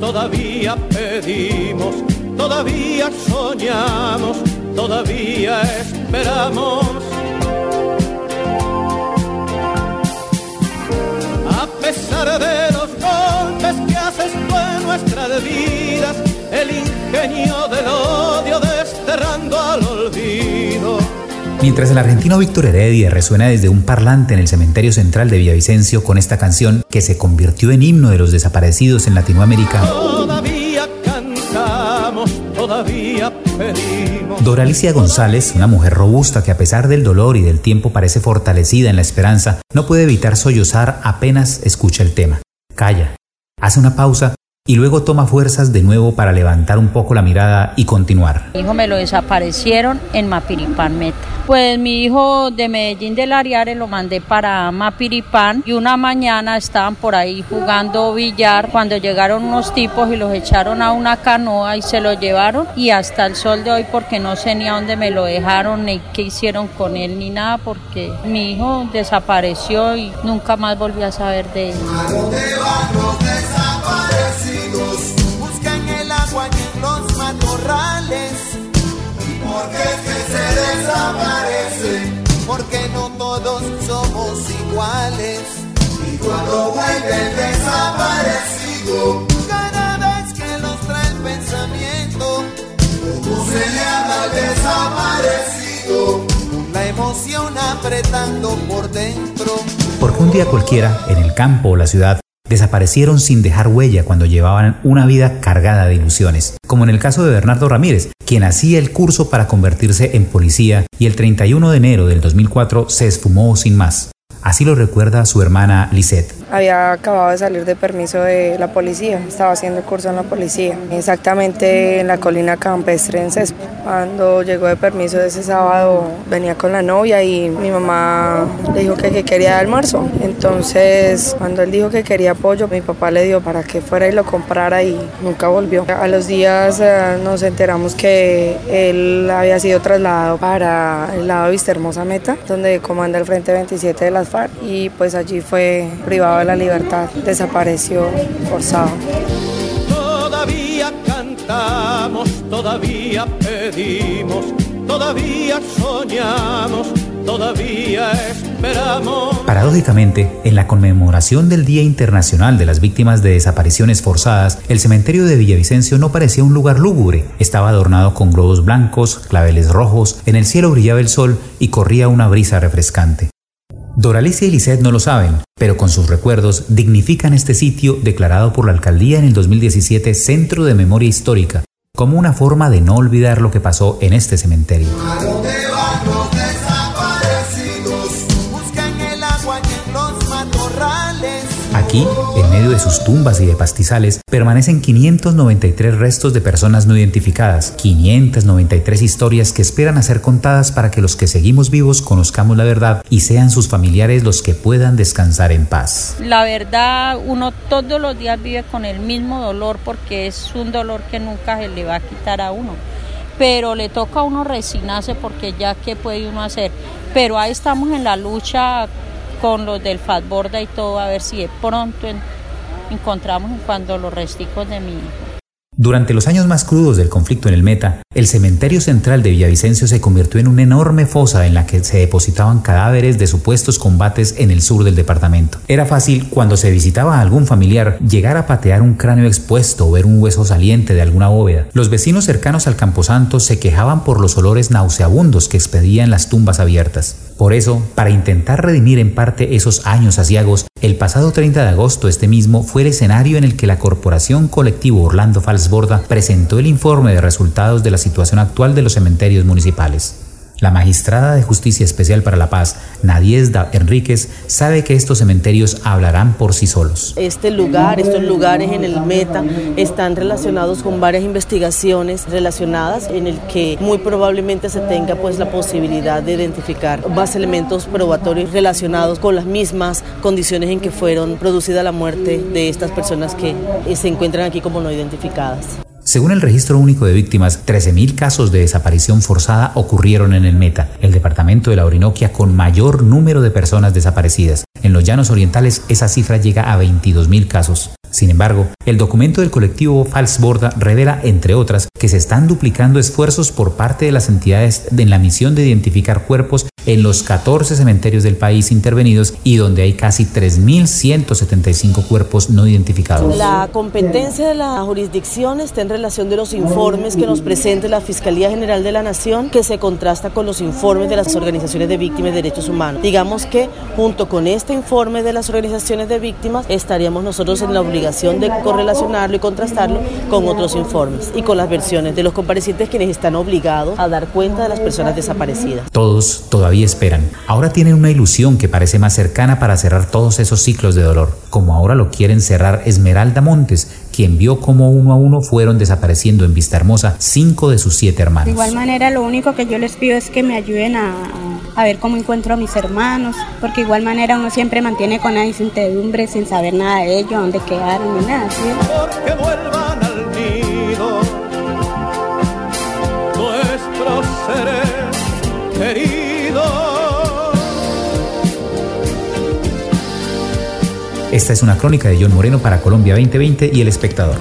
todavía pedimos, todavía soñamos, todavía esperamos. A pesar de los golpes que haces tú en nuestras vidas, el ingenio del odio desterrando Mientras el argentino Víctor Heredia resuena desde un parlante en el cementerio central de Villavicencio con esta canción que se convirtió en himno de los desaparecidos en Latinoamérica. Todavía cantamos, todavía pedimos. Doralicia González, una mujer robusta que a pesar del dolor y del tiempo parece fortalecida en la esperanza, no puede evitar sollozar apenas escucha el tema. Calla, hace una pausa y luego toma fuerzas de nuevo para levantar un poco la mirada y continuar. Mi hijo me lo desaparecieron en Mapiripán Meta. Pues mi hijo de Medellín del Ariare lo mandé para Mapiripán y una mañana estaban por ahí jugando billar cuando llegaron unos tipos y los echaron a una canoa y se lo llevaron y hasta el sol de hoy porque no sé ni a dónde me lo dejaron ni qué hicieron con él ni nada porque mi hijo desapareció y nunca más volví a saber de él. Se desaparecen? Porque no todos somos iguales. Y cuando vuelve el desaparecido, cada vez que los trae el pensamiento, ¿cómo se le habla al desaparecido? La emoción apretando por dentro. Porque un día cualquiera, en el campo o la ciudad, desaparecieron sin dejar huella cuando llevaban una vida cargada de ilusiones, como en el caso de Bernardo Ramírez, quien hacía el curso para convertirse en policía y el 31 de enero del 2004 se esfumó sin más. Así lo recuerda su hermana Lisette. Había acabado de salir de permiso de la policía, estaba haciendo el curso en la policía, exactamente en la colina campestre en Cespo. Cuando llegó de permiso ese sábado venía con la novia y mi mamá le dijo que, que quería almuerzo. Entonces cuando él dijo que quería pollo, mi papá le dio para que fuera y lo comprara y nunca volvió. A los días eh, nos enteramos que él había sido trasladado para el lado de Vista Hermosa Meta, donde comanda el Frente 27 de las FARC y pues allí fue privado de la libertad, desapareció forzado. Todavía cantamos, todavía pedimos, todavía soñamos, todavía esperamos. Paradójicamente, en la conmemoración del Día Internacional de las Víctimas de Desapariciones Forzadas, el cementerio de Villavicencio no parecía un lugar lúgubre. Estaba adornado con globos blancos, claveles rojos, en el cielo brillaba el sol y corría una brisa refrescante. Doralicia y Lisette no lo saben, pero con sus recuerdos dignifican este sitio declarado por la alcaldía en el 2017 Centro de Memoria Histórica, como una forma de no olvidar lo que pasó en este cementerio. Aquí, en medio de sus tumbas y de pastizales, permanecen 593 restos de personas no identificadas, 593 historias que esperan a ser contadas para que los que seguimos vivos conozcamos la verdad y sean sus familiares los que puedan descansar en paz. La verdad, uno todos los días vive con el mismo dolor porque es un dolor que nunca se le va a quitar a uno. Pero le toca a uno resignarse porque ya qué puede uno hacer. Pero ahí estamos en la lucha con los del Fatborda y todo a ver si de pronto en- encontramos cuando los resticos de mi hijo. Durante los años más crudos del conflicto en el Meta, el cementerio central de Villavicencio se convirtió en una enorme fosa en la que se depositaban cadáveres de supuestos combates en el sur del departamento. Era fácil, cuando se visitaba a algún familiar, llegar a patear un cráneo expuesto o ver un hueso saliente de alguna bóveda. Los vecinos cercanos al camposanto se quejaban por los olores nauseabundos que expedían las tumbas abiertas. Por eso, para intentar redimir en parte esos años asiagos, el pasado 30 de agosto este mismo fue el escenario en el que la Corporación Colectivo Orlando Falsborda presentó el informe de resultados de la situación actual de los cementerios municipales. La magistrada de Justicia Especial para la Paz, Nadiesda Enríquez, sabe que estos cementerios hablarán por sí solos. Este lugar, estos lugares en el Meta están relacionados con varias investigaciones relacionadas en el que muy probablemente se tenga pues la posibilidad de identificar más elementos probatorios relacionados con las mismas condiciones en que fueron producida la muerte de estas personas que se encuentran aquí como no identificadas. Según el Registro Único de Víctimas, 13.000 casos de desaparición forzada ocurrieron en el Meta, el departamento de la Orinoquia con mayor número de personas desaparecidas. En los llanos orientales esa cifra llega a 22.000 casos. Sin embargo, el documento del colectivo Falsborda revela, entre otras, que se están duplicando esfuerzos por parte de las entidades en la misión de identificar cuerpos en los 14 cementerios del país intervenidos y donde hay casi 3.175 cuerpos no identificados. La competencia de la jurisdicción está en relación de los informes que nos presente la Fiscalía General de la Nación, que se contrasta con los informes de las organizaciones de víctimas de derechos humanos. Digamos que junto con este informe de las organizaciones de víctimas estaríamos nosotros en la obligación de correlacionarlo y contrastarlo con otros informes y con las versiones de los comparecientes quienes están obligados a dar cuenta de las personas desaparecidas. Todos todavía esperan. Ahora tienen una ilusión que parece más cercana para cerrar todos esos ciclos de dolor, como ahora lo quieren cerrar Esmeralda Montes, quien vio cómo uno a uno fueron desapareciendo en Vista Hermosa cinco de sus siete hermanos. De igual manera, lo único que yo les pido es que me ayuden a, a ver cómo encuentro a mis hermanos, porque de igual manera uno siempre mantiene con la incertidumbre sin saber nada de ellos, dónde quedaron ni nada. ¿sí? Porque vuelvan al nido nuestros seres queridos. Esta es una crónica de John Moreno para Colombia 2020 y El Espectador.